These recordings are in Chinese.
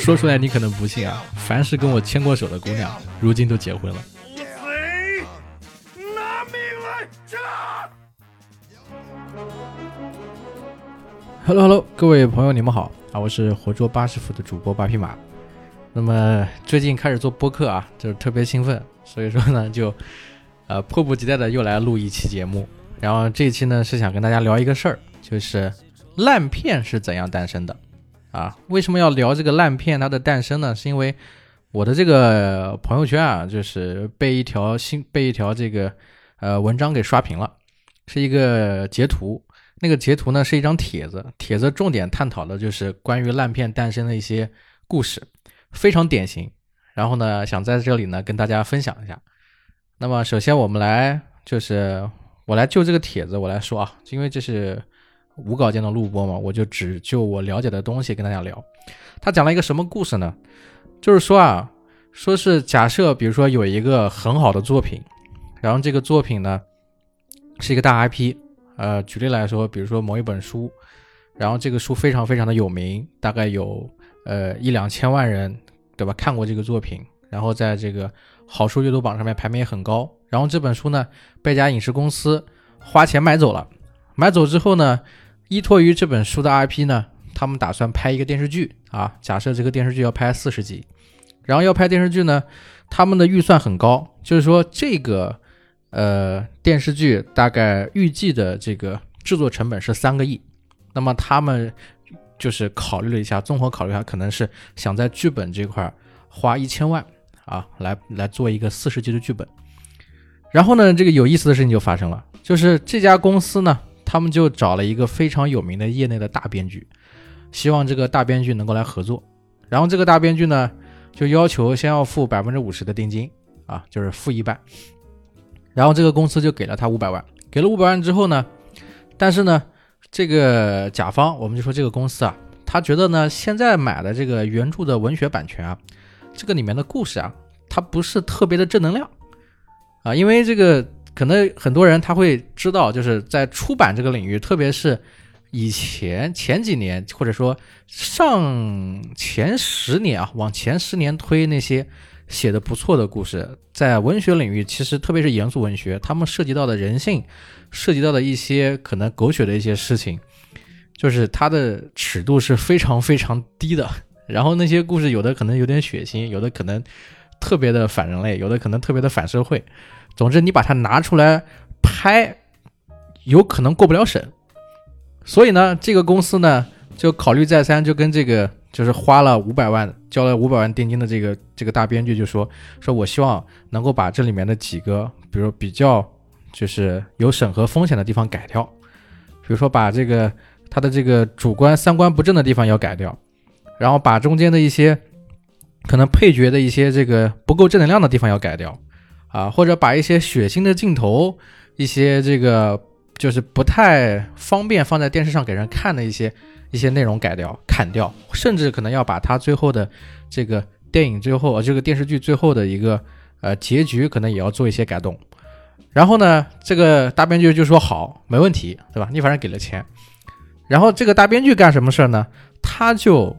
说出来你可能不信啊，凡是跟我牵过手的姑娘，如今都结婚了。Hello Hello，各位朋友，你们好啊！我是活捉八师傅的主播八匹马。那么最近开始做播客啊，就是特别兴奋，所以说呢，就呃迫不及待的又来录一期节目。然后这一期呢是想跟大家聊一个事儿，就是烂片是怎样诞生的啊？为什么要聊这个烂片它的诞生呢？是因为我的这个朋友圈啊，就是被一条新被一条这个呃文章给刷屏了，是一个截图。那个截图呢是一张帖子，帖子重点探讨的就是关于烂片诞生的一些故事，非常典型。然后呢，想在这里呢跟大家分享一下。那么首先我们来就是我来就这个帖子我来说啊，因为这是无稿件的录播嘛，我就只就我了解的东西跟大家聊。他讲了一个什么故事呢？就是说啊，说是假设比如说有一个很好的作品，然后这个作品呢是一个大 IP。呃，举例来说，比如说某一本书，然后这个书非常非常的有名，大概有呃一两千万人，对吧？看过这个作品，然后在这个好书阅读榜上面排名也很高。然后这本书呢，被一家影视公司花钱买走了。买走之后呢，依托于这本书的 IP 呢，他们打算拍一个电视剧啊。假设这个电视剧要拍四十集，然后要拍电视剧呢，他们的预算很高，就是说这个。呃，电视剧大概预计的这个制作成本是三个亿，那么他们就是考虑了一下，综合考虑下，可能是想在剧本这块花一千万啊，来来做一个四十集的剧本。然后呢，这个有意思的事情就发生了，就是这家公司呢，他们就找了一个非常有名的业内的大编剧，希望这个大编剧能够来合作。然后这个大编剧呢，就要求先要付百分之五十的定金啊，就是付一半。然后这个公司就给了他五百万，给了五百万之后呢，但是呢，这个甲方我们就说这个公司啊，他觉得呢，现在买的这个原著的文学版权啊，这个里面的故事啊，它不是特别的正能量啊，因为这个可能很多人他会知道，就是在出版这个领域，特别是以前前几年或者说上前十年啊，往前十年推那些。写的不错的故事，在文学领域，其实特别是严肃文学，他们涉及到的人性，涉及到的一些可能狗血的一些事情，就是它的尺度是非常非常低的。然后那些故事有的可能有点血腥，有的可能特别的反人类，有的可能特别的反社会。总之，你把它拿出来拍，有可能过不了审。所以呢，这个公司呢就考虑再三，就跟这个。就是花了五百万，交了五百万定金的这个这个大编剧就说说，我希望能够把这里面的几个，比如比较就是有审核风险的地方改掉，比如说把这个他的这个主观三观不正的地方要改掉，然后把中间的一些可能配角的一些这个不够正能量的地方要改掉，啊，或者把一些血腥的镜头，一些这个就是不太方便放在电视上给人看的一些。一些内容改掉、砍掉，甚至可能要把它最后的这个电影最后、这个电视剧最后的一个呃结局，可能也要做一些改动。然后呢，这个大编剧就说好，没问题，对吧？你反正给了钱。然后这个大编剧干什么事儿呢？他就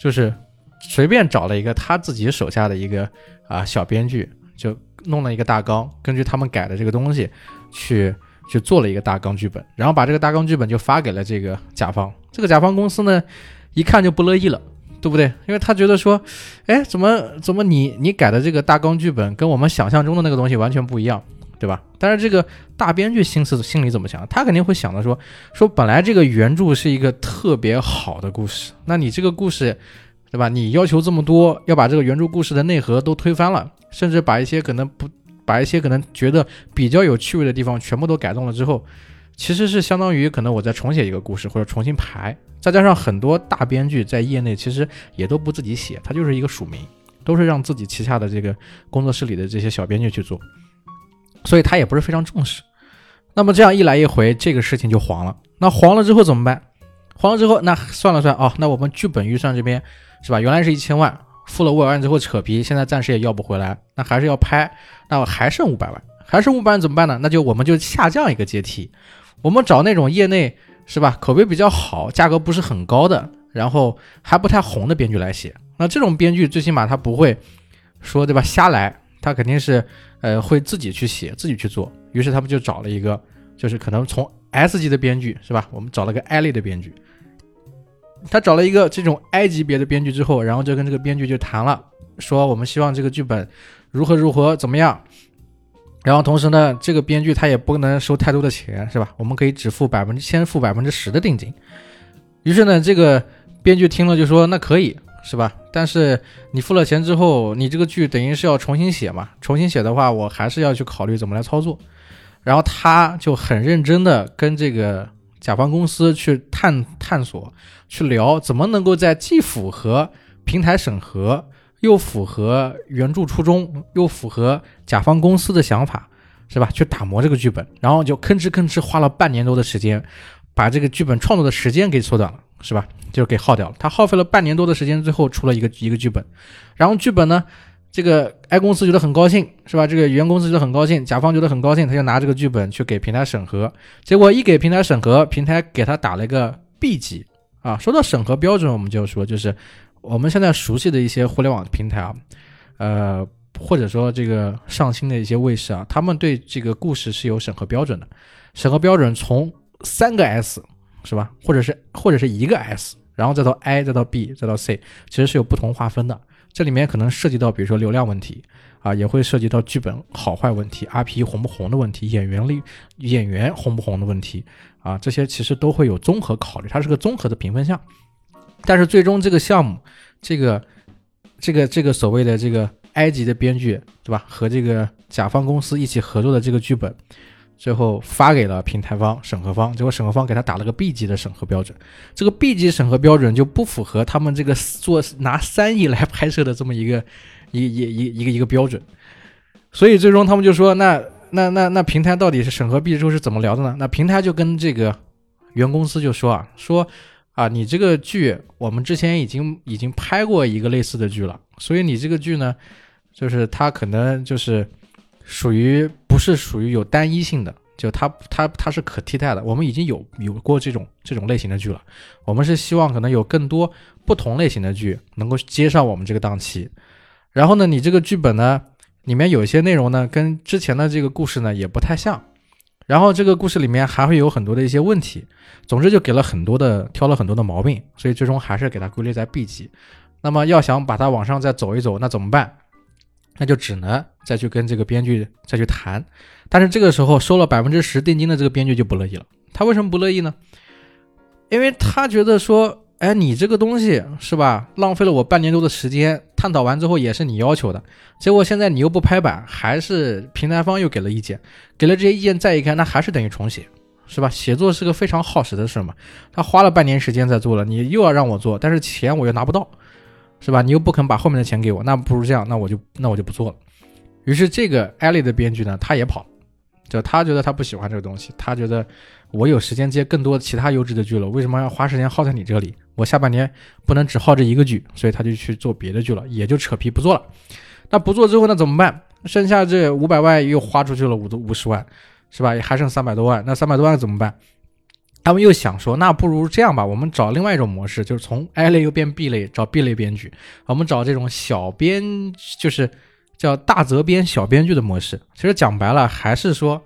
就是随便找了一个他自己手下的一个啊小编剧，就弄了一个大纲，根据他们改的这个东西去去做了一个大纲剧本，然后把这个大纲剧本就发给了这个甲方。这个甲方公司呢，一看就不乐意了，对不对？因为他觉得说，哎，怎么怎么你你改的这个大纲剧本跟我们想象中的那个东西完全不一样，对吧？但是这个大编剧心思心里怎么想？他肯定会想的说，说本来这个原著是一个特别好的故事，那你这个故事，对吧？你要求这么多，要把这个原著故事的内核都推翻了，甚至把一些可能不把一些可能觉得比较有趣味的地方全部都改动了之后。其实是相当于可能我再重写一个故事或者重新排，再加上很多大编剧在业内其实也都不自己写，他就是一个署名，都是让自己旗下的这个工作室里的这些小编剧去做，所以他也不是非常重视。那么这样一来一回，这个事情就黄了。那黄了之后怎么办？黄了之后，那算了算哦，那我们剧本预算这边是吧？原来是一千万，付了五百万之后扯皮，现在暂时也要不回来，那还是要拍，那我还剩五百万，还剩五百万怎么办呢？那就我们就下降一个阶梯。我们找那种业内是吧，口碑比较好，价格不是很高的，然后还不太红的编剧来写。那这种编剧最起码他不会说对吧瞎来，他肯定是呃会自己去写，自己去做。于是他们就找了一个，就是可能从 S 级的编剧是吧？我们找了个 A 类的编剧，他找了一个这种 I 级别的编剧之后，然后就跟这个编剧就谈了，说我们希望这个剧本如何如何怎么样。然后同时呢，这个编剧他也不能收太多的钱，是吧？我们可以只付百分之先付百分之十的定金。于是呢，这个编剧听了就说：“那可以，是吧？但是你付了钱之后，你这个剧等于是要重新写嘛？重新写的话，我还是要去考虑怎么来操作。”然后他就很认真的跟这个甲方公司去探探索，去聊怎么能够在既符合平台审核。又符合原著初衷，又符合甲方公司的想法，是吧？去打磨这个剧本，然后就吭哧吭哧花了半年多的时间，把这个剧本创作的时间给缩短了，是吧？就给耗掉了。他耗费了半年多的时间，最后出了一个一个剧本。然后剧本呢，这个 A 公司觉得很高兴，是吧？这个原公司觉得很高兴，甲方觉得很高兴，他就拿这个剧本去给平台审核。结果一给平台审核，平台给他打了一个 B 级啊。说到审核标准，我们就说就是。我们现在熟悉的一些互联网平台啊，呃，或者说这个上新的一些卫视啊，他们对这个故事是有审核标准的。审核标准从三个 S 是吧，或者是或者是一个 S，然后再到 I，再到 B，再到 C，其实是有不同划分的。这里面可能涉及到，比如说流量问题啊，也会涉及到剧本好坏问题、RP 红不红的问题、演员力演员红不红的问题啊，这些其实都会有综合考虑，它是个综合的评分项。但是最终这个项目，这个这个这个所谓的这个埃及的编剧，对吧？和这个甲方公司一起合作的这个剧本，最后发给了平台方审核方，结果审核方给他打了个 B 级的审核标准。这个 B 级审核标准就不符合他们这个做拿三亿来拍摄的这么一个一一一一个一个标准。所以最终他们就说，那那那那平台到底是审核 B 之后是怎么聊的呢？那平台就跟这个原公司就说啊，说。啊，你这个剧我们之前已经已经拍过一个类似的剧了，所以你这个剧呢，就是它可能就是属于不是属于有单一性的，就它它它是可替代的。我们已经有有过这种这种类型的剧了，我们是希望可能有更多不同类型的剧能够接上我们这个档期。然后呢，你这个剧本呢，里面有一些内容呢，跟之前的这个故事呢也不太像。然后这个故事里面还会有很多的一些问题，总之就给了很多的挑了很多的毛病，所以最终还是给它归类在 B 级。那么要想把它往上再走一走，那怎么办？那就只能再去跟这个编剧再去谈。但是这个时候收了百分之十定金的这个编剧就不乐意了。他为什么不乐意呢？因为他觉得说。哎，你这个东西是吧？浪费了我半年多的时间，探讨完之后也是你要求的，结果现在你又不拍板，还是平台方又给了意见，给了这些意见，再一看，那还是等于重写，是吧？写作是个非常耗时的事嘛，他花了半年时间在做了，你又要让我做，但是钱我又拿不到，是吧？你又不肯把后面的钱给我，那不如这样，那我就那我就不做了。于是这个艾利的编剧呢，他也跑，就他觉得他不喜欢这个东西，他觉得我有时间接更多其他优质的剧了，为什么要花时间耗在你这里？我下半年不能只耗这一个剧，所以他就去做别的剧了，也就扯皮不做了。那不做之后那怎么办？剩下这五百万又花出去了五五十万，是吧？还剩三百多万，那三百多万怎么办？他们又想说，那不如这样吧，我们找另外一种模式，就是从 A 类又变 B 类，找 B 类编剧，我们找这种小编，就是叫大责编小编剧的模式。其实讲白了，还是说，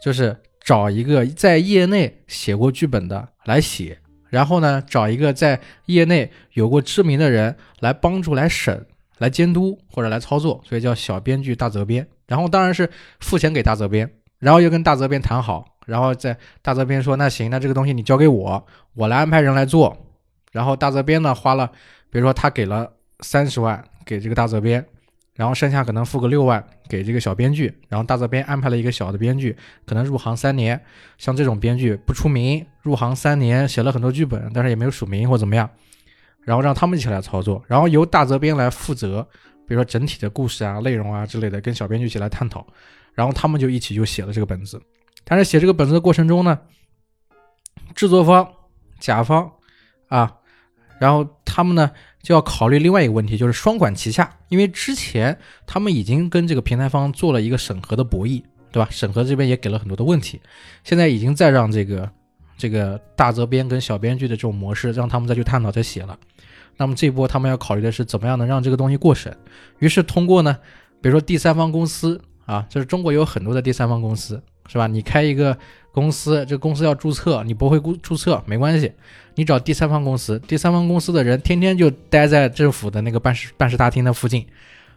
就是找一个在业内写过剧本的来写。然后呢，找一个在业内有过知名的人来帮助、来审、来监督或者来操作，所以叫小编剧大责编。然后当然是付钱给大责编，然后又跟大责编谈好，然后在大责编说那行，那这个东西你交给我，我来安排人来做。然后大责编呢花了，比如说他给了三十万给这个大责编。然后剩下可能付个六万给这个小编剧，然后大责编安排了一个小的编剧，可能入行三年，像这种编剧不出名，入行三年写了很多剧本，但是也没有署名或怎么样，然后让他们一起来操作，然后由大责编来负责，比如说整体的故事啊、内容啊之类的，跟小编剧一起来探讨，然后他们就一起就写了这个本子。但是写这个本子的过程中呢，制作方、甲方啊。然后他们呢就要考虑另外一个问题，就是双管齐下。因为之前他们已经跟这个平台方做了一个审核的博弈，对吧？审核这边也给了很多的问题，现在已经在让这个这个大责编跟小编剧的这种模式，让他们再去探讨、再写了。那么这一波他们要考虑的是怎么样能让这个东西过审。于是通过呢，比如说第三方公司啊，就是中国有很多的第三方公司，是吧？你开一个公司，这公司要注册，你不会注注册没关系，你找第三方公司，第三方公司的人天天就待在政府的那个办事办事大厅的附近。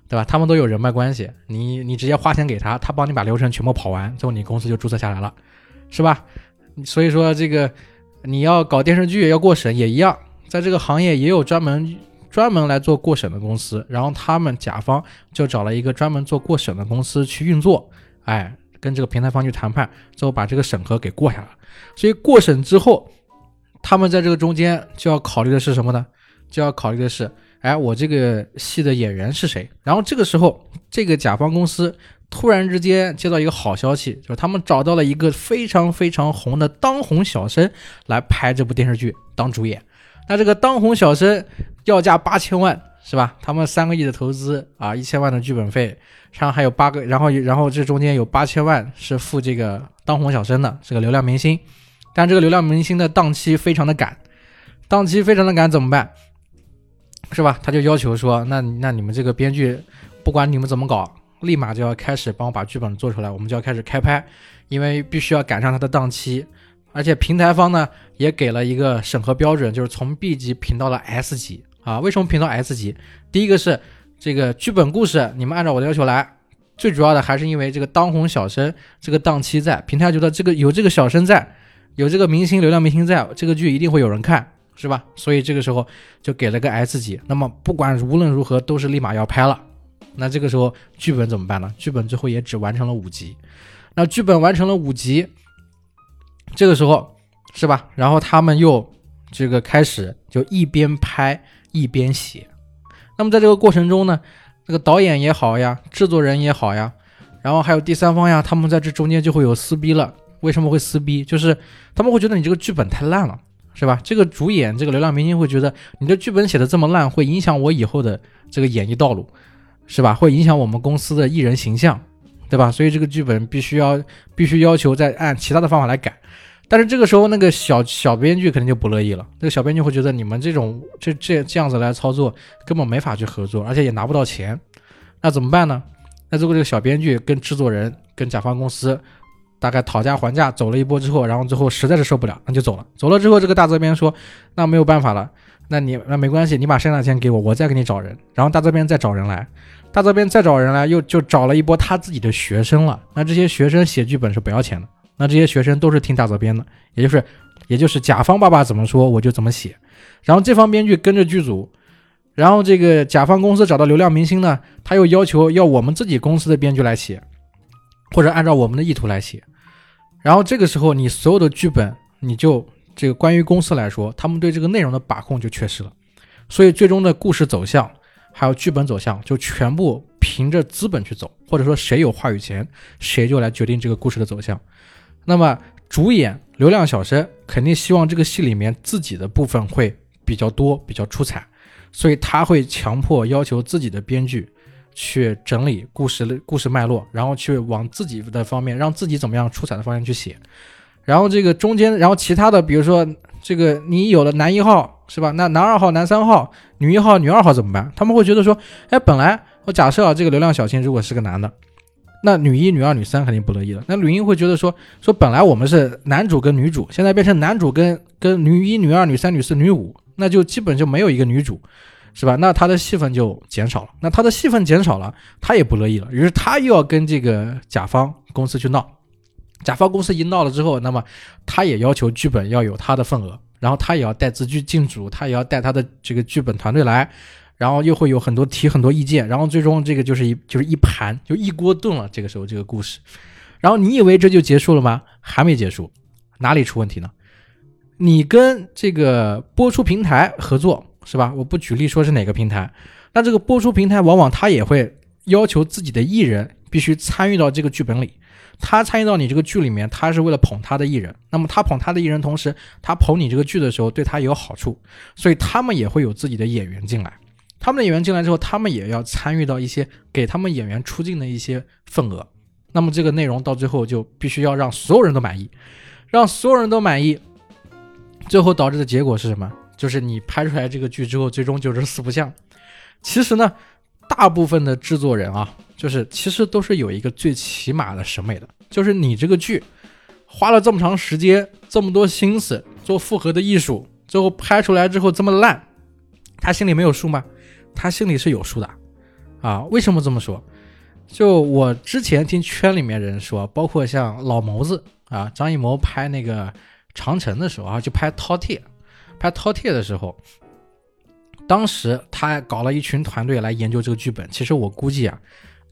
对吧？他们都有人脉关系，你你直接花钱给他，他帮你把流程全部跑完，最后你公司就注册下来了，是吧？所以说这个你要搞电视剧要过审也一样，在这个行业也有专门专门来做过审的公司，然后他们甲方就找了一个专门做过审的公司去运作，哎，跟这个平台方去谈判，最后把这个审核给过下来。所以过审之后，他们在这个中间就要考虑的是什么呢？就要考虑的是。哎，我这个戏的演员是谁？然后这个时候，这个甲方公司突然之间接到一个好消息，就是他们找到了一个非常非常红的当红小生来拍这部电视剧当主演。那这个当红小生要价八千万，是吧？他们三个亿的投资啊，一千万的剧本费，然后还有八个，然后然后这中间有八千万是付这个当红小生的，是个流量明星。但这个流量明星的档期非常的赶，档期非常的赶，怎么办？是吧？他就要求说，那那你们这个编剧，不管你们怎么搞，立马就要开始帮我把剧本做出来，我们就要开始开拍，因为必须要赶上他的档期。而且平台方呢也给了一个审核标准，就是从 B 级评到了 S 级啊。为什么评到 S 级？第一个是这个剧本故事，你们按照我的要求来。最主要的还是因为这个当红小生这个档期在，平台觉得这个有这个小生在，有这个明星流量明星在，这个剧一定会有人看。是吧？所以这个时候就给了个 S 级。那么不管无论如何都是立马要拍了。那这个时候剧本怎么办呢？剧本最后也只完成了五集。那剧本完成了五集，这个时候是吧？然后他们又这个开始就一边拍一边写。那么在这个过程中呢，这个导演也好呀，制作人也好呀，然后还有第三方呀，他们在这中间就会有撕逼了。为什么会撕逼？就是他们会觉得你这个剧本太烂了。是吧？这个主演，这个流量明星会觉得你的剧本写的这么烂，会影响我以后的这个演艺道路，是吧？会影响我们公司的艺人形象，对吧？所以这个剧本必须要必须要求再按其他的方法来改。但是这个时候，那个小小编剧肯定就不乐意了。那个小编剧会觉得你们这种这这这样子来操作，根本没法去合作，而且也拿不到钱。那怎么办呢？那如果这个小编剧跟制作人跟甲方公司。大概讨价还价走了一波之后，然后最后实在是受不了，那就走了。走了之后，这个大责编说：“那没有办法了，那你那没关系，你把剩下的钱给我，我再给你找人。”然后大责编再找人来，大责编再找人来，又就找了一波他自己的学生了。那这些学生写剧本是不要钱的，那这些学生都是听大责编的，也就是也就是甲方爸爸怎么说我就怎么写。然后这方编剧跟着剧组，然后这个甲方公司找到流量明星呢，他又要求要我们自己公司的编剧来写。或者按照我们的意图来写，然后这个时候你所有的剧本，你就这个关于公司来说，他们对这个内容的把控就缺失了，所以最终的故事走向还有剧本走向就全部凭着资本去走，或者说谁有话语权，谁就来决定这个故事的走向。那么主演流量小生肯定希望这个戏里面自己的部分会比较多，比较出彩，所以他会强迫要求自己的编剧。去整理故事的故事脉络，然后去往自己的方面，让自己怎么样出彩的方向去写。然后这个中间，然后其他的，比如说这个你有了男一号是吧？那男二号、男三号、女一号、女二号怎么办？他们会觉得说，哎，本来我假设啊，这个流量小青如果是个男的，那女一、女二、女三肯定不乐意了。那女一会觉得说，说本来我们是男主跟女主，现在变成男主跟跟女一、女二、女三、女四、女五，那就基本就没有一个女主。是吧？那他的戏份就减少了。那他的戏份减少了，他也不乐意了。于是他又要跟这个甲方公司去闹。甲方公司一闹了之后，那么他也要求剧本要有他的份额，然后他也要带资剧进组，他也要带他的这个剧本团队来，然后又会有很多提很多意见，然后最终这个就是一就是一盘就一锅炖了。这个时候这个故事，然后你以为这就结束了吗？还没结束，哪里出问题呢？你跟这个播出平台合作。是吧？我不举例说是哪个平台，那这个播出平台往往他也会要求自己的艺人必须参与到这个剧本里，他参与到你这个剧里面，他是为了捧他的艺人。那么他捧他的艺人，同时他捧你这个剧的时候，对他有好处，所以他们也会有自己的演员进来。他们的演员进来之后，他们也要参与到一些给他们演员出镜的一些份额。那么这个内容到最后就必须要让所有人都满意，让所有人都满意，最后导致的结果是什么？就是你拍出来这个剧之后，最终就是四不像。其实呢，大部分的制作人啊，就是其实都是有一个最起码的审美的，就是你这个剧花了这么长时间、这么多心思做复合的艺术，最后拍出来之后这么烂，他心里没有数吗？他心里是有数的啊。为什么这么说？就我之前听圈里面人说，包括像老谋子啊，张艺谋拍那个长城的时候啊，就拍饕餮，拍饕餮的时候，当时他搞了一群团队来研究这个剧本。其实我估计啊，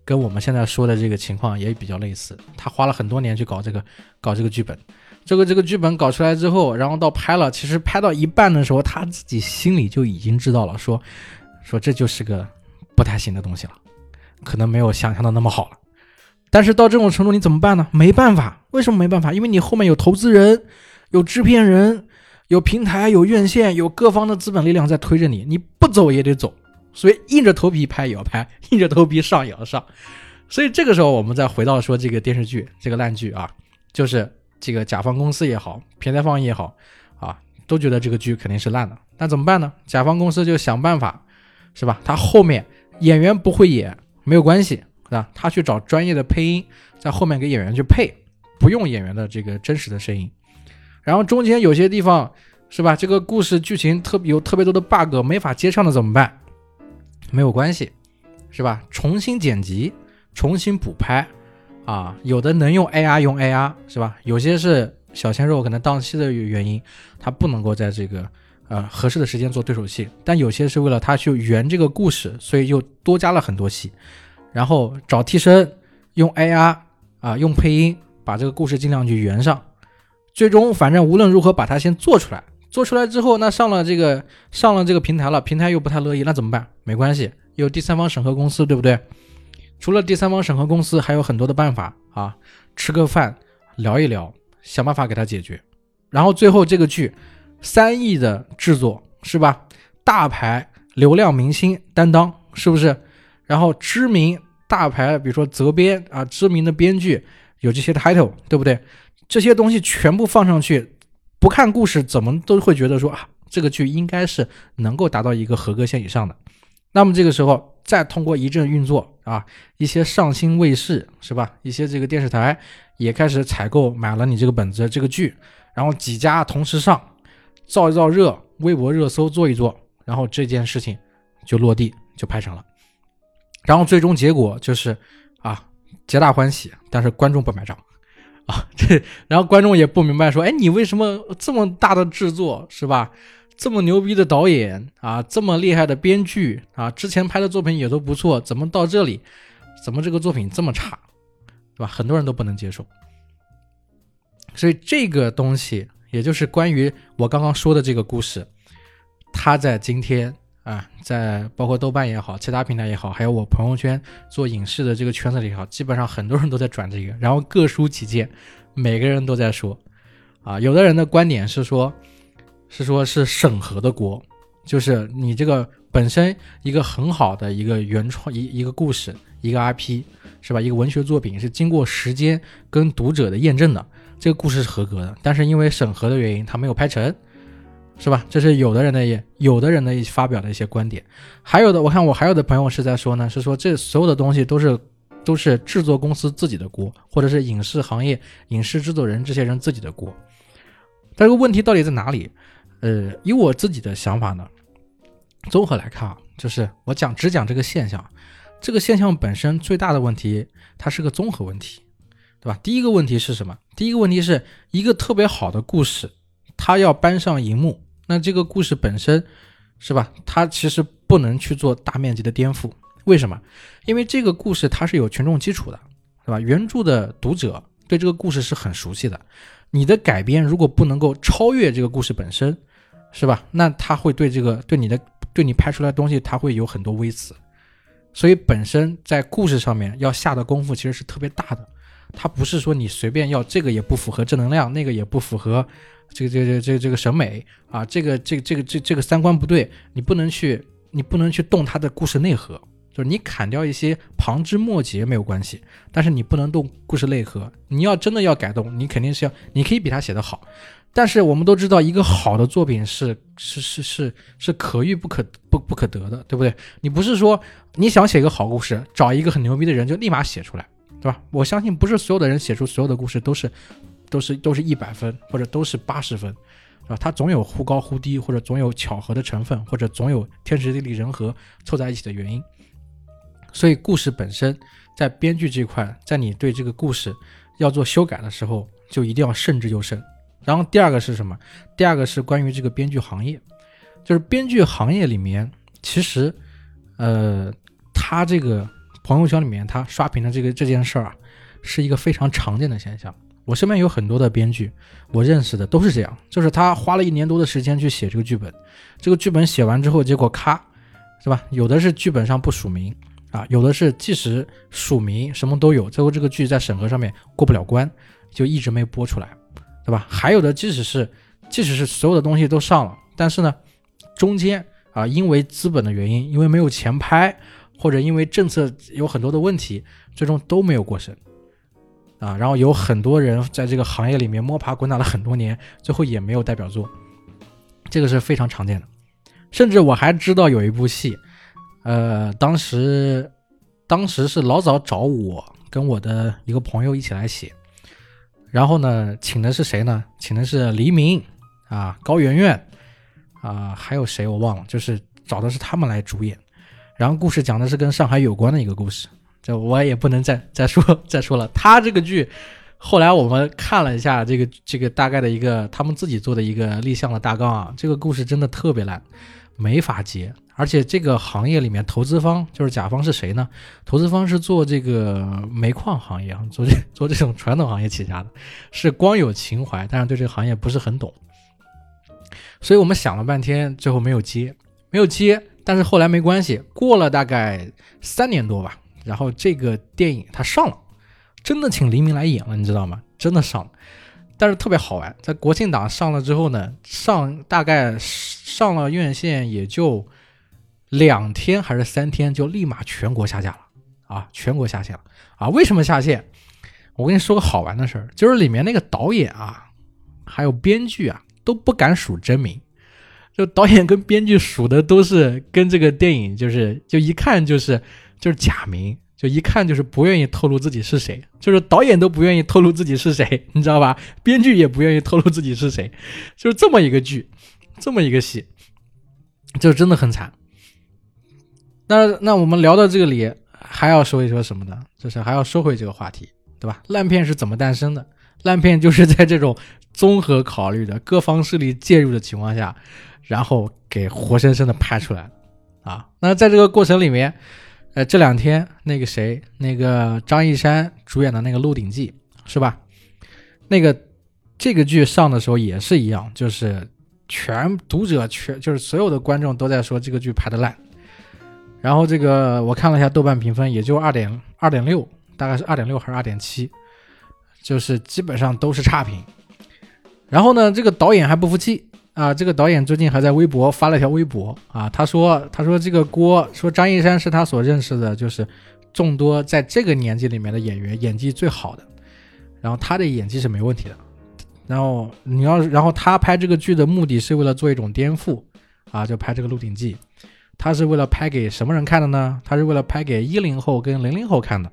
跟我们现在说的这个情况也比较类似。他花了很多年去搞这个搞这个剧本，这个这个剧本搞出来之后，然后到拍了，其实拍到一半的时候，他自己心里就已经知道了，说说这就是个不太行的东西了。可能没有想象的那么好了，但是到这种程度你怎么办呢？没办法，为什么没办法？因为你后面有投资人、有制片人、有平台、有院线、有各方的资本力量在推着你，你不走也得走，所以硬着头皮拍也要拍，硬着头皮上也要上。所以这个时候我们再回到说这个电视剧这个烂剧啊，就是这个甲方公司也好，平台方也好啊，都觉得这个剧肯定是烂的。那怎么办呢？甲方公司就想办法，是吧？他后面演员不会演。没有关系，是吧？他去找专业的配音，在后面给演员去配，不用演员的这个真实的声音。然后中间有些地方，是吧？这个故事剧情特有特别多的 bug，没法接上的怎么办？没有关系，是吧？重新剪辑，重新补拍，啊，有的能用 AR 用 AR，是吧？有些是小鲜肉，可能档期的原因，他不能够在这个。呃，合适的时间做对手戏，但有些是为了他去圆这个故事，所以又多加了很多戏，然后找替身，用 AR 啊，用配音把这个故事尽量去圆上，最终反正无论如何把它先做出来，做出来之后，那上了这个上了这个平台了，平台又不太乐意，那怎么办？没关系，有第三方审核公司，对不对？除了第三方审核公司，还有很多的办法啊，吃个饭聊一聊，想办法给他解决，然后最后这个剧。三亿的制作是吧？大牌流量明星担当是不是？然后知名大牌，比如说责编啊，知名的编剧有这些 title，对不对？这些东西全部放上去，不看故事怎么都会觉得说啊，这个剧应该是能够达到一个合格线以上的。那么这个时候再通过一阵运作啊，一些上新卫视是吧？一些这个电视台也开始采购买了你这个本子这个剧，然后几家同时上。造一造热，微博热搜做一做，然后这件事情就落地，就拍成了。然后最终结果就是啊，皆大欢喜，但是观众不买账啊。这然后观众也不明白，说，哎，你为什么这么大的制作是吧？这么牛逼的导演啊，这么厉害的编剧啊，之前拍的作品也都不错，怎么到这里，怎么这个作品这么差，对吧？很多人都不能接受。所以这个东西。也就是关于我刚刚说的这个故事，它在今天啊，在包括豆瓣也好，其他平台也好，还有我朋友圈做影视的这个圈子里也好，基本上很多人都在转这个，然后各抒己见，每个人都在说，啊，有的人的观点是说，是说是审核的锅，就是你这个本身一个很好的一个原创一一个故事，一个 IP 是吧？一个文学作品是经过时间跟读者的验证的。这个故事是合格的，但是因为审核的原因，他没有拍成，是吧？这是有的人的也有的人的发表的一些观点，还有的我看我还有的朋友是在说呢，是说这所有的东西都是都是制作公司自己的锅，或者是影视行业影视制作人这些人自己的锅。但这个问题到底在哪里？呃，以我自己的想法呢，综合来看啊，就是我讲只讲这个现象，这个现象本身最大的问题，它是个综合问题。对吧？第一个问题是什么？第一个问题是一个特别好的故事，它要搬上荧幕，那这个故事本身，是吧？它其实不能去做大面积的颠覆。为什么？因为这个故事它是有群众基础的，对吧？原著的读者对这个故事是很熟悉的。你的改编如果不能够超越这个故事本身，是吧？那他会对这个对你的对你拍出来的东西，他会有很多微词。所以本身在故事上面要下的功夫其实是特别大的。它不是说你随便要这个也不符合正能量，那个也不符合这个这个这个这个审美啊，这个这个这个这这个三观不对，你不能去你不能去动它的故事内核，就是你砍掉一些旁枝末节没有关系，但是你不能动故事内核。你要真的要改动，你肯定是要，你可以比他写的好。但是我们都知道，一个好的作品是是是是是可遇不可不不可得的，对不对？你不是说你想写一个好故事，找一个很牛逼的人就立马写出来，对吧？我相信不是所有的人写出所有的故事都是都是都是一百分或者都是八十分，是吧？它总有忽高忽低，或者总有巧合的成分，或者总有天时地利人和凑在一起的原因。所以故事本身在编剧这块，在你对这个故事要做修改的时候，就一定要慎之又慎。然后第二个是什么？第二个是关于这个编剧行业，就是编剧行业里面，其实，呃，他这个朋友圈里面他刷屏的这个这件事儿啊，是一个非常常见的现象。我身边有很多的编剧，我认识的都是这样，就是他花了一年多的时间去写这个剧本，这个剧本写完之后，结果咔，是吧？有的是剧本上不署名啊，有的是即使署名，什么都有，最后这个剧在审核上面过不了关，就一直没播出来。对吧？还有的，即使是即使是所有的东西都上了，但是呢，中间啊，因为资本的原因，因为没有钱拍，或者因为政策有很多的问题，最终都没有过审啊。然后有很多人在这个行业里面摸爬滚打了很多年，最后也没有代表作，这个是非常常见的。甚至我还知道有一部戏，呃，当时当时是老早找我跟我的一个朋友一起来写。然后呢，请的是谁呢？请的是黎明啊，高圆圆啊，还有谁我忘了，就是找的是他们来主演。然后故事讲的是跟上海有关的一个故事，这我也不能再再说再说了。他这个剧后来我们看了一下这个这个大概的一个他们自己做的一个立项的大纲啊，这个故事真的特别烂，没法接。而且这个行业里面，投资方就是甲方是谁呢？投资方是做这个煤矿行业啊，做这做这种传统行业起家的，是光有情怀，但是对这个行业不是很懂。所以我们想了半天，最后没有接，没有接。但是后来没关系，过了大概三年多吧，然后这个电影它上了，真的请黎明来演了，你知道吗？真的上了，但是特别好玩。在国庆档上了之后呢，上大概上了院线也就。两天还是三天就立马全国下架了啊！全国下线了啊！为什么下线？我跟你说个好玩的事儿，就是里面那个导演啊，还有编剧啊，都不敢署真名。就导演跟编剧数的都是跟这个电影就是就一看就是就是假名，就一看就是不愿意透露自己是谁。就是导演都不愿意透露自己是谁，你知道吧？编剧也不愿意透露自己是谁，就是这么一个剧，这么一个戏，就真的很惨。那那我们聊到这里，还要说一说什么呢？就是还要说回这个话题，对吧？烂片是怎么诞生的？烂片就是在这种综合考虑的各方势力介入的情况下，然后给活生生的拍出来啊。那在这个过程里面，呃，这两天那个谁，那个张一山主演的那个《鹿鼎记》，是吧？那个这个剧上的时候也是一样，就是全读者全就是所有的观众都在说这个剧拍的烂。然后这个我看了一下豆瓣评分，也就二点二点六，大概是二点六还是二点七，就是基本上都是差评。然后呢，这个导演还不服气啊，这个导演最近还在微博发了条微博啊，他说他说这个锅说张一山是他所认识的，就是众多在这个年纪里面的演员演技最好的，然后他的演技是没问题的。然后你要然后他拍这个剧的目的是为了做一种颠覆啊，就拍这个《鹿鼎记》。他是为了拍给什么人看的呢？他是为了拍给一零后跟零零后看的，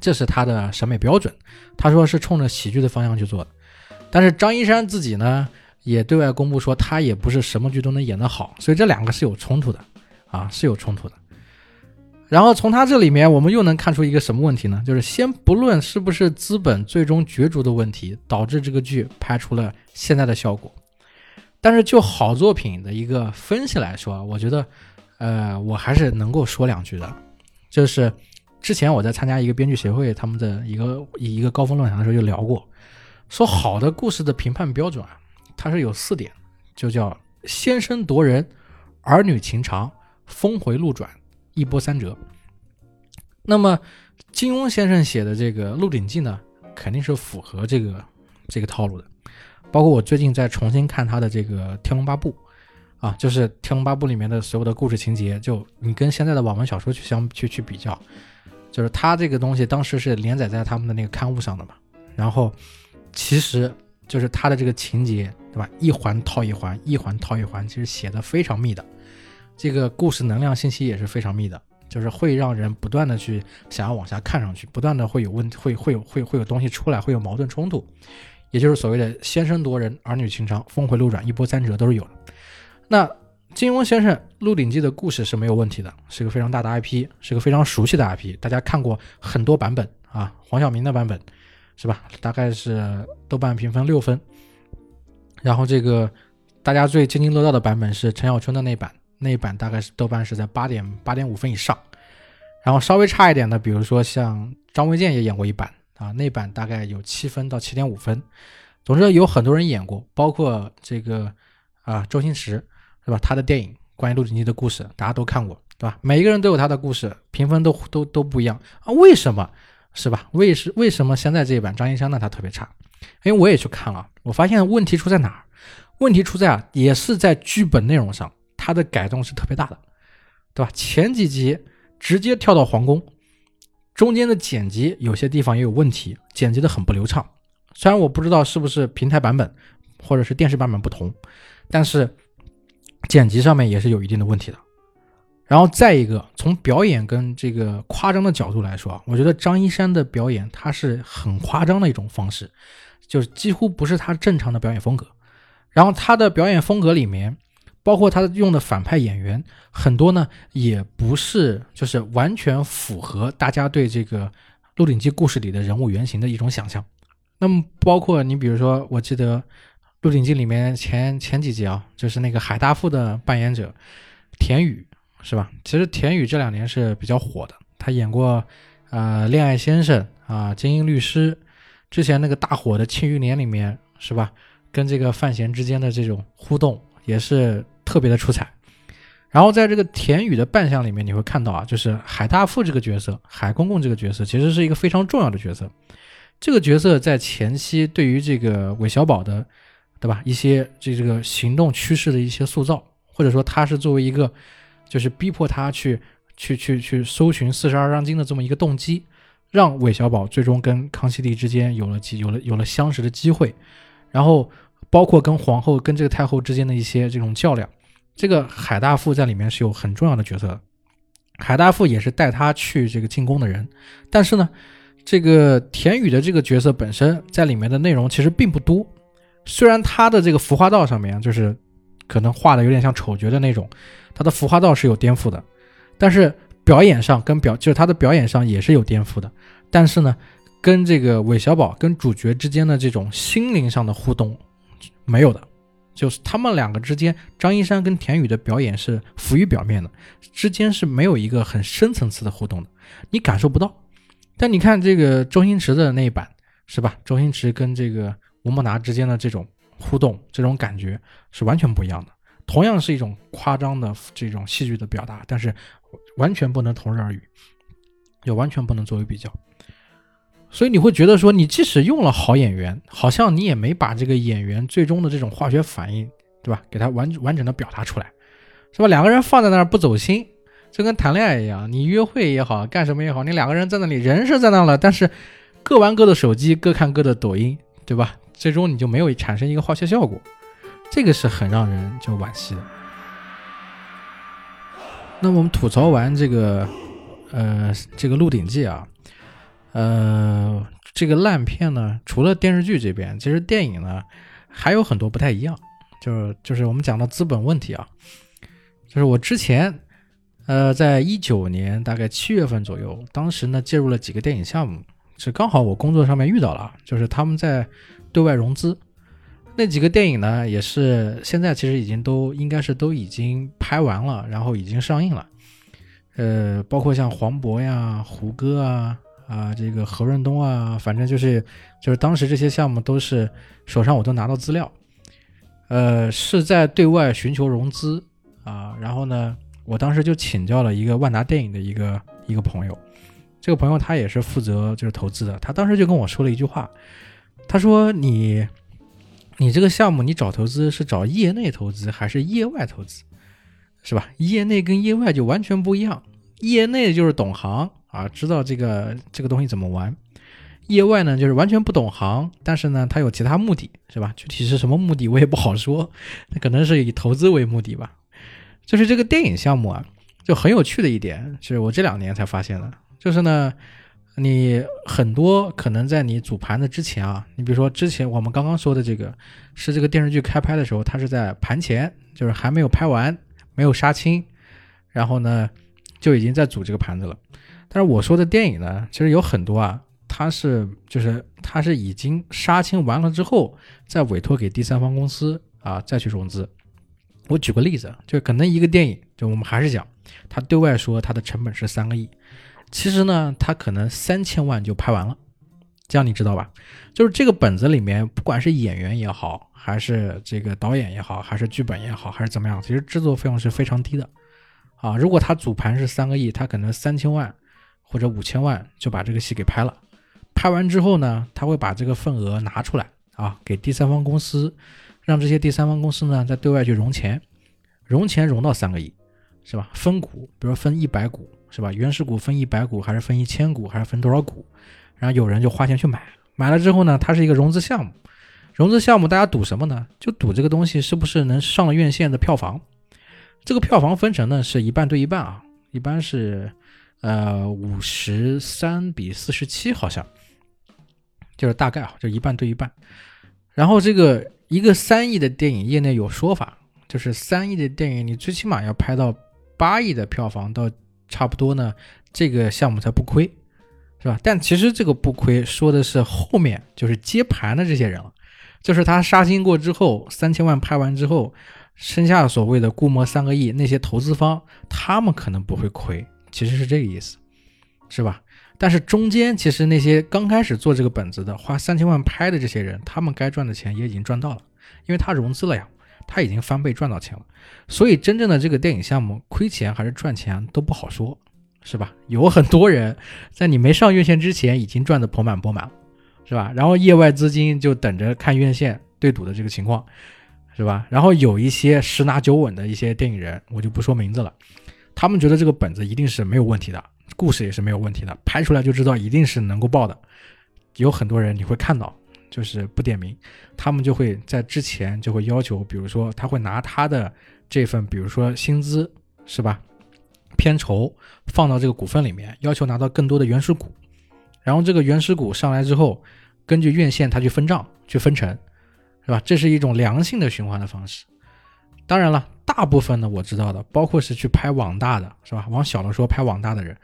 这是他的审美标准。他说是冲着喜剧的方向去做的。但是张一山自己呢，也对外公布说他也不是什么剧都能演得好，所以这两个是有冲突的啊，是有冲突的。然后从他这里面，我们又能看出一个什么问题呢？就是先不论是不是资本最终角逐的问题导致这个剧拍出了现在的效果。但是就好作品的一个分析来说，我觉得，呃，我还是能够说两句的。就是之前我在参加一个编剧协会他们的一个一个高峰论坛的时候就聊过，说好的故事的评判标准啊，它是有四点，就叫先声夺人、儿女情长、峰回路转、一波三折。那么金庸先生写的这个《鹿鼎记》呢，肯定是符合这个这个套路的。包括我最近在重新看他的这个《天龙八部》，啊，就是《天龙八部》里面的所有的故事情节，就你跟现在的网文小说去相去去比较，就是它这个东西当时是连载在他们的那个刊物上的嘛，然后其实就是它的这个情节，对吧？一环套一环，一环套一环，其实写的非常密的，这个故事能量信息也是非常密的，就是会让人不断的去想要往下看上去，不断的会有问，会会有会会有东西出来，会有矛盾冲突，也就是所谓的先声夺人，儿女情长，峰回路转，一波三折都是有的。那金庸先生《鹿鼎记》的故事是没有问题的，是个非常大的 IP，是个非常熟悉的 IP，大家看过很多版本啊，黄晓明的版本是吧？大概是豆瓣评分六分。然后这个大家最津津乐道的版本是陈小春的那版，那一版大概是豆瓣是在八点八点五分以上。然后稍微差一点的，比如说像张卫健也演过一版啊，那版大概有七分到七点五分。总之有很多人演过，包括这个啊周星驰。是吧？他的电影关于《鹿鼎记》的故事，大家都看过，对吧？每一个人都有他的故事，评分都都都不一样啊？为什么？是吧？为是为什么现在这一版张一山呢？他特别差？因为我也去看了，我发现问题出在哪儿？问题出在啊，也是在剧本内容上，它的改动是特别大的，对吧？前几集直接跳到皇宫，中间的剪辑有些地方也有问题，剪辑的很不流畅。虽然我不知道是不是平台版本或者是电视版本不同，但是。剪辑上面也是有一定的问题的，然后再一个从表演跟这个夸张的角度来说啊，我觉得张一山的表演他是很夸张的一种方式，就是几乎不是他正常的表演风格。然后他的表演风格里面，包括他用的反派演员很多呢，也不是就是完全符合大家对这个《鹿鼎记》故事里的人物原型的一种想象。那么包括你比如说，我记得。《鹿鼎记》里面前前几集啊，就是那个海大富的扮演者田雨，是吧？其实田宇这两年是比较火的，他演过呃《恋爱先生》啊，《精英律师》，之前那个大火的《庆余年》里面，是吧？跟这个范闲之间的这种互动也是特别的出彩。然后在这个田宇的扮相里面，你会看到啊，就是海大富这个角色，海公公这个角色，其实是一个非常重要的角色。这个角色在前期对于这个韦小宝的。对吧？一些这这个行动趋势的一些塑造，或者说他是作为一个，就是逼迫他去去去去搜寻四十二章经的这么一个动机，让韦小宝最终跟康熙帝之间有了机有了有了相识的机会，然后包括跟皇后跟这个太后之间的一些这种较量，这个海大富在里面是有很重要的角色。海大富也是带他去这个进宫的人，但是呢，这个田宇的这个角色本身在里面的内容其实并不多。虽然他的这个服化道上面就是可能画的有点像丑角的那种，他的服化道是有颠覆的，但是表演上跟表就是他的表演上也是有颠覆的。但是呢，跟这个韦小宝跟主角之间的这种心灵上的互动没有的，就是他们两个之间，张一山跟田雨的表演是浮于表面的，之间是没有一个很深层次的互动的，你感受不到。但你看这个周星驰的那一版，是吧？周星驰跟这个。吴孟达之间的这种互动，这种感觉是完全不一样的。同样是一种夸张的这种戏剧的表达，但是完全不能同日而语，也完全不能作为比较。所以你会觉得说，你即使用了好演员，好像你也没把这个演员最终的这种化学反应，对吧？给他完完整的表达出来，是吧？两个人放在那儿不走心，就跟谈恋爱一样，你约会也好，干什么也好，你两个人在那里，人是在那了，但是各玩各的手机，各看各的抖音，对吧？最终你就没有产生一个化学效果，这个是很让人就惋惜的。那我们吐槽完这个，呃，这个《鹿鼎记》啊，呃，这个烂片呢，除了电视剧这边，其实电影呢还有很多不太一样。就是就是我们讲到资本问题啊，就是我之前，呃，在一九年大概七月份左右，当时呢介入了几个电影项目，是刚好我工作上面遇到了，就是他们在。对外融资，那几个电影呢，也是现在其实已经都应该是都已经拍完了，然后已经上映了。呃，包括像黄渤呀、胡歌啊、啊这个何润东啊，反正就是就是当时这些项目都是手上我都拿到资料，呃，是在对外寻求融资啊。然后呢，我当时就请教了一个万达电影的一个一个朋友，这个朋友他也是负责就是投资的，他当时就跟我说了一句话。他说：“你你这个项目你找投资是找业内投资还是业外投资，是吧？业内跟业外就完全不一样。业内就是懂行啊，知道这个这个东西怎么玩；业外呢就是完全不懂行，但是呢他有其他目的，是吧？具体是什么目的我也不好说，那可能是以投资为目的吧。就是这个电影项目啊，就很有趣的一点，是我这两年才发现的，就是呢。你很多可能在你组盘子之前啊，你比如说之前我们刚刚说的这个，是这个电视剧开拍的时候，它是在盘前，就是还没有拍完，没有杀青，然后呢就已经在组这个盘子了。但是我说的电影呢，其实有很多啊，它是就是它是已经杀青完了之后，再委托给第三方公司啊再去融资。我举个例子，就可能一个电影，就我们还是讲，它对外说它的成本是三个亿。其实呢，他可能三千万就拍完了，这样你知道吧？就是这个本子里面，不管是演员也好，还是这个导演也好，还是剧本也好，还是怎么样，其实制作费用是非常低的啊。如果他组盘是三个亿，他可能三千万或者五千万就把这个戏给拍了。拍完之后呢，他会把这个份额拿出来啊，给第三方公司，让这些第三方公司呢再对外去融钱，融钱融到三个亿，是吧？分股，比如分一百股。是吧？原始股分一百股，还是分一千股，还是分多少股？然后有人就花钱去买，买了之后呢，它是一个融资项目。融资项目大家赌什么呢？就赌这个东西是不是能上了院线的票房。这个票房分成呢是一半对一半啊，一般是呃五十三比四十七，好像就是大概啊，就一半对一半。然后这个一个三亿的电影，业内有说法，就是三亿的电影，你最起码要拍到八亿的票房到。差不多呢，这个项目才不亏，是吧？但其实这个不亏说的是后面就是接盘的这些人了，就是他杀青过之后，三千万拍完之后，剩下所谓的估摸三个亿，那些投资方他们可能不会亏，其实是这个意思，是吧？但是中间其实那些刚开始做这个本子的，花三千万拍的这些人，他们该赚的钱也已经赚到了，因为他融资了呀。他已经翻倍赚到钱了，所以真正的这个电影项目亏钱还是赚钱都不好说，是吧？有很多人在你没上院线之前已经赚得盆满钵满了，是吧？然后业外资金就等着看院线对赌的这个情况，是吧？然后有一些十拿九稳的一些电影人，我就不说名字了，他们觉得这个本子一定是没有问题的，故事也是没有问题的，拍出来就知道一定是能够爆的。有很多人你会看到。就是不点名，他们就会在之前就会要求，比如说他会拿他的这份，比如说薪资是吧，片酬放到这个股份里面，要求拿到更多的原始股，然后这个原始股上来之后，根据院线他去分账去分成，是吧？这是一种良性的循环的方式。当然了，大部分呢我知道的，包括是去拍网大的，是吧？往小了说拍网大的人，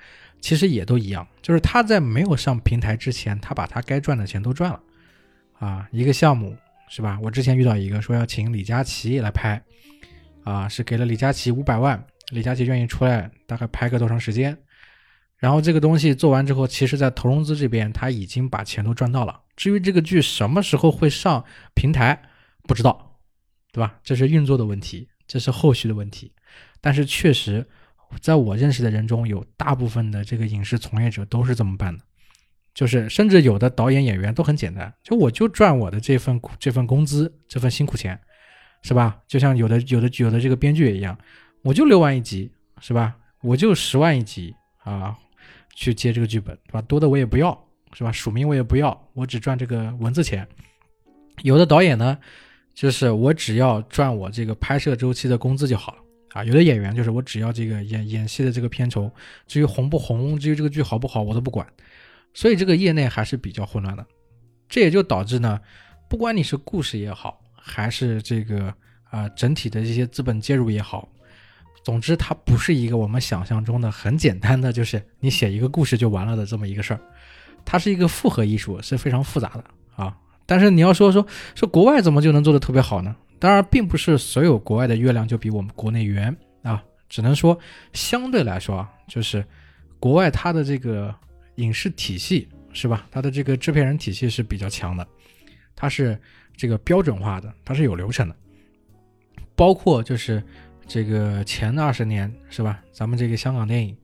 其实也都一样，就是他在没有上平台之前，他把他该赚的钱都赚了。啊，一个项目是吧？我之前遇到一个说要请李佳琦来拍，啊，是给了李佳琦五百万，李佳琦愿意出来，大概拍个多长时间？然后这个东西做完之后，其实在投融资这边他已经把钱都赚到了。至于这个剧什么时候会上平台，不知道，对吧？这是运作的问题，这是后续的问题。但是确实，在我认识的人中有大部分的这个影视从业者都是这么办的。就是，甚至有的导演演员都很简单，就我就赚我的这份这份工资，这份辛苦钱，是吧？就像有的有的有的这个编剧也一样，我就六万一集，是吧？我就十万一集啊，去接这个剧本，是吧？多的我也不要，是吧？署名我也不要，我只赚这个文字钱。有的导演呢，就是我只要赚我这个拍摄周期的工资就好了啊。有的演员就是我只要这个演演戏的这个片酬，至于红不红，至于这个剧好不好，我都不管。所以这个业内还是比较混乱的，这也就导致呢，不管你是故事也好，还是这个啊整体的这些资本介入也好，总之它不是一个我们想象中的很简单的，就是你写一个故事就完了的这么一个事儿，它是一个复合艺术，是非常复杂的啊。但是你要说说说国外怎么就能做得特别好呢？当然，并不是所有国外的月亮就比我们国内圆啊，只能说相对来说啊，就是国外它的这个。影视体系是吧？它的这个制片人体系是比较强的，它是这个标准化的，它是有流程的。包括就是这个前二十年是吧？咱们这个香港电影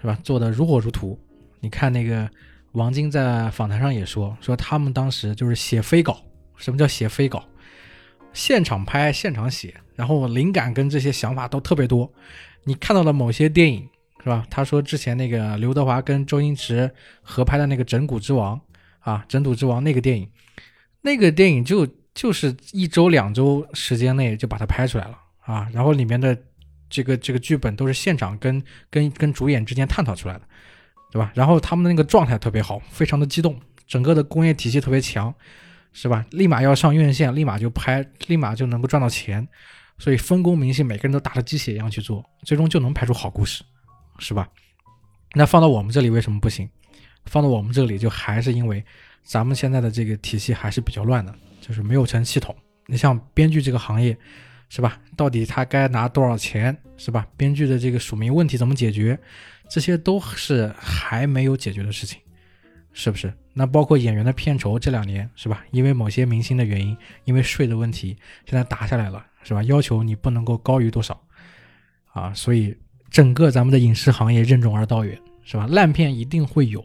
是吧？做的如火如荼。你看那个王晶在访谈上也说，说他们当时就是写飞稿。什么叫写飞稿？现场拍、现场写，然后灵感跟这些想法都特别多。你看到了某些电影是吧？他说之前那个刘德华跟周星驰合拍的那个《整蛊之王》啊，《整蛊之王》那个电影，那个电影就就是一周两周时间内就把它拍出来了啊，然后里面的这个这个剧本都是现场跟跟跟主演之间探讨出来的，对吧？然后他们的那个状态特别好，非常的激动，整个的工业体系特别强，是吧？立马要上院线，立马就拍，立马就能够赚到钱。所以分工明细，每个人都打了鸡血一样去做，最终就能拍出好故事，是吧？那放到我们这里为什么不行？放到我们这里就还是因为咱们现在的这个体系还是比较乱的，就是没有成系统。你像编剧这个行业，是吧？到底他该拿多少钱，是吧？编剧的这个署名问题怎么解决，这些都是还没有解决的事情，是不是？那包括演员的片酬，这两年是吧？因为某些明星的原因，因为税的问题，现在打下来了。是吧？要求你不能够高于多少啊？所以整个咱们的影视行业任重而道远，是吧？烂片一定会有，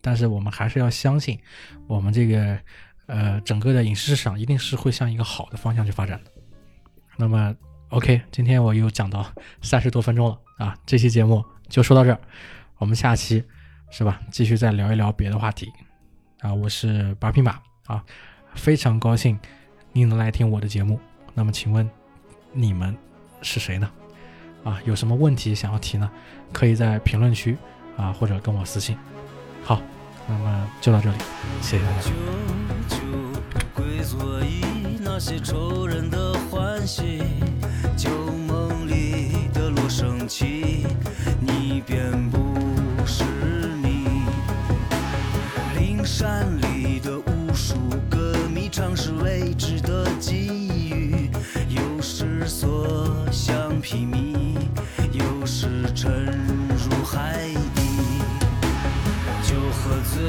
但是我们还是要相信，我们这个呃整个的影视市场一定是会向一个好的方向去发展的。那么，OK，今天我又讲到三十多分钟了啊！这期节目就说到这儿，我们下期是吧？继续再聊一聊别的话题啊！我是八匹马啊，非常高兴你能来听我的节目。那么，请问？你们是谁呢？啊，有什么问题想要提呢？可以在评论区啊，或者跟我私信。好，那么就到这里，谢谢大家。旧梦里的罗生起，你便不是你。灵山里的无数个谜，常是未知的记忆。所向披靡，是沉入海底。酒喝醉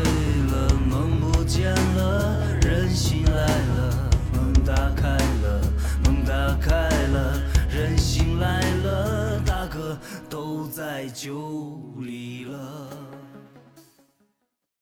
了，梦不见了，人醒来了，梦打开了，梦打开了，人醒来了，大哥都在酒里了。